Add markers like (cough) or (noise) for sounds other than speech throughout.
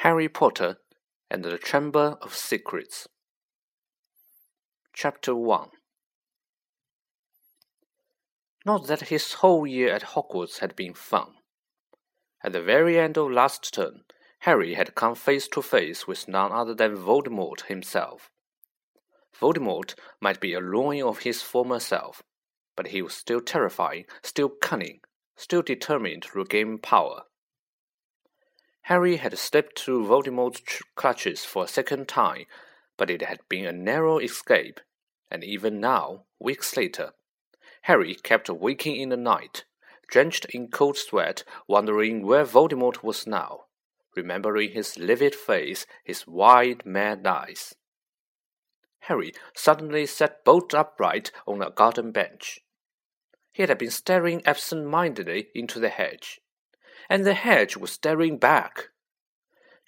Harry Potter and the Chamber of Secrets. Chapter 1 Not that his whole year at Hogwarts had been fun. At the very end of last term, Harry had come face to face with none other than Voldemort himself. Voldemort might be a ruin of his former self, but he was still terrifying, still cunning, still determined to regain power. Harry had slipped through Voldemort's clutches for a second time, but it had been a narrow escape, and even now, weeks later, Harry kept waking in the night, drenched in cold sweat, wondering where Voldemort was now, remembering his livid face, his wide, mad eyes. Harry suddenly sat bolt upright on a garden bench. He had been staring absent mindedly into the hedge and the hedge was staring back.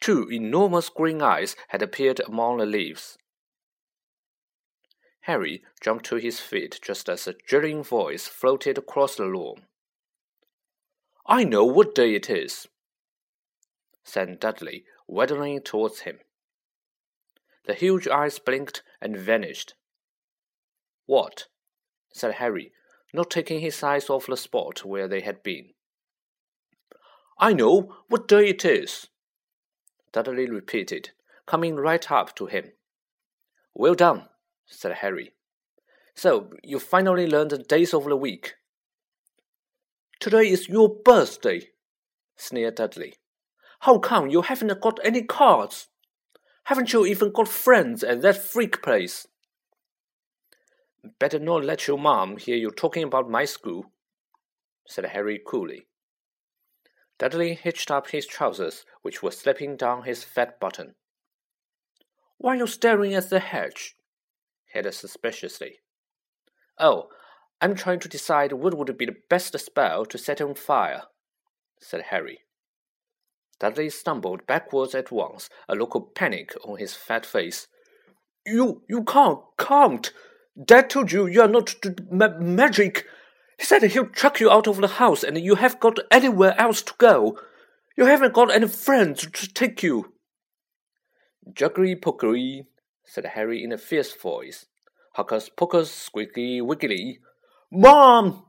Two enormous green eyes had appeared among the leaves. Harry jumped to his feet just as a drilling voice floated across the lawn. I know what day it is, said Dudley, waddling towards him. The huge eyes blinked and vanished. What? said Harry, not taking his eyes off the spot where they had been. I know what day it is, Dudley repeated, coming right up to him. Well done, said Harry. So you finally learned the days of the week. Today is your birthday, sneered Dudley. How come you haven't got any cards? Haven't you even got friends at that freak place? Better not let your mom hear you talking about my school, said Harry coolly. Dudley hitched up his trousers, which were slipping down his fat button. Why are you staring at the hedge? he asked suspiciously. Oh, I'm trying to decide what would be the best spell to set on fire, said Harry. Dudley stumbled backwards at once, a look of panic on his fat face. You, you can't, can't! Dad told you you are not ma- magic. He said he'll chuck you out of the house and you have got anywhere else to go. You haven't got any friends to take you. Juggery pockery, said Harry in a fierce voice. Hocus pocus, squeaky wiggly. Mom!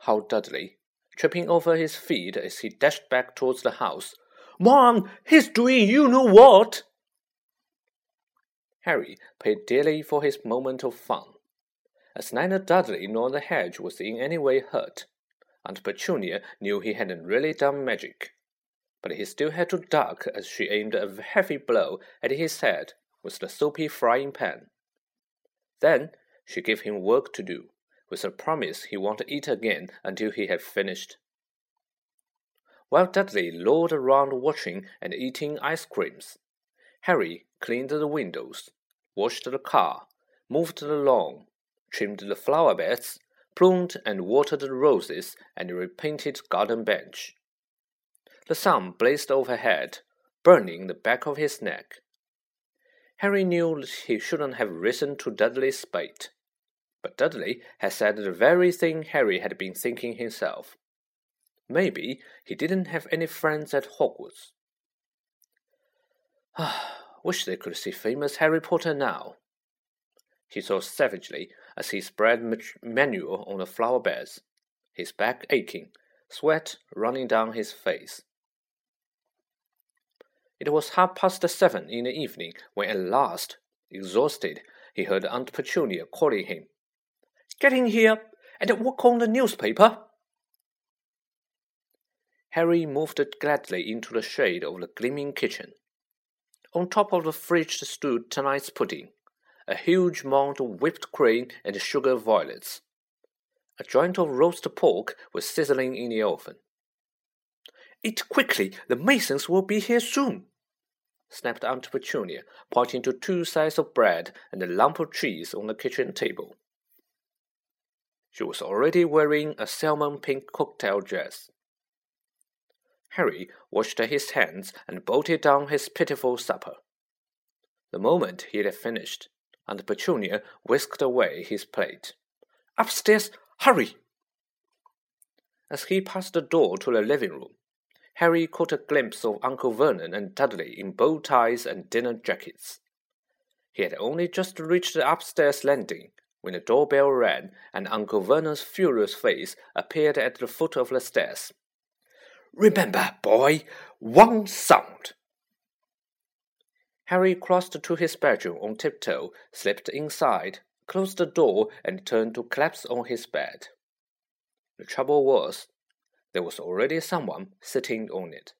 howled Dudley, tripping over his feet as he dashed back towards the house. Mom, he's doing you know what? Harry paid dearly for his moment of fun as neither Dudley nor the hedge was in any way hurt. Aunt Petunia knew he hadn't really done magic, but he still had to duck as she aimed a heavy blow at his head with the soapy frying pan. Then she gave him work to do, with a promise he won't eat again until he had finished. While Dudley lolled around watching and eating ice creams, Harry cleaned the windows, washed the car, moved the lawn, trimmed the flower beds, pruned and watered the roses, and repainted garden bench. The sun blazed overhead, burning the back of his neck. Harry knew he shouldn't have risen to Dudley's bait, but Dudley had said the very thing Harry had been thinking himself. Maybe he didn't have any friends at Hogwarts. Ah, (sighs) Wish they could see famous Harry Potter now, he thought savagely as he spread manure on the flower beds, his back aching, sweat running down his face. It was half past seven in the evening when at last, exhausted, he heard Aunt Petunia calling him. Get in here and work on the newspaper. Harry moved gladly into the shade of the gleaming kitchen. On top of the fridge stood tonight's pudding, a huge mound of whipped cream and sugar violets. A joint of roast pork was sizzling in the oven. Eat quickly, the Masons will be here soon, snapped Aunt Petunia, pointing to two slices of bread and a lump of cheese on the kitchen table. She was already wearing a salmon pink cocktail dress. Harry washed his hands and bolted down his pitiful supper. The moment he had finished, and Petunia whisked away his plate. Upstairs, hurry! As he passed the door to the living room, Harry caught a glimpse of Uncle Vernon and Dudley in bow ties and dinner jackets. He had only just reached the upstairs landing when the doorbell rang and Uncle Vernon's furious face appeared at the foot of the stairs. Remember, boy, one sound. Harry crossed to his bedroom on tiptoe, slipped inside, closed the door, and turned to collapse on his bed. The trouble was, there was already someone sitting on it.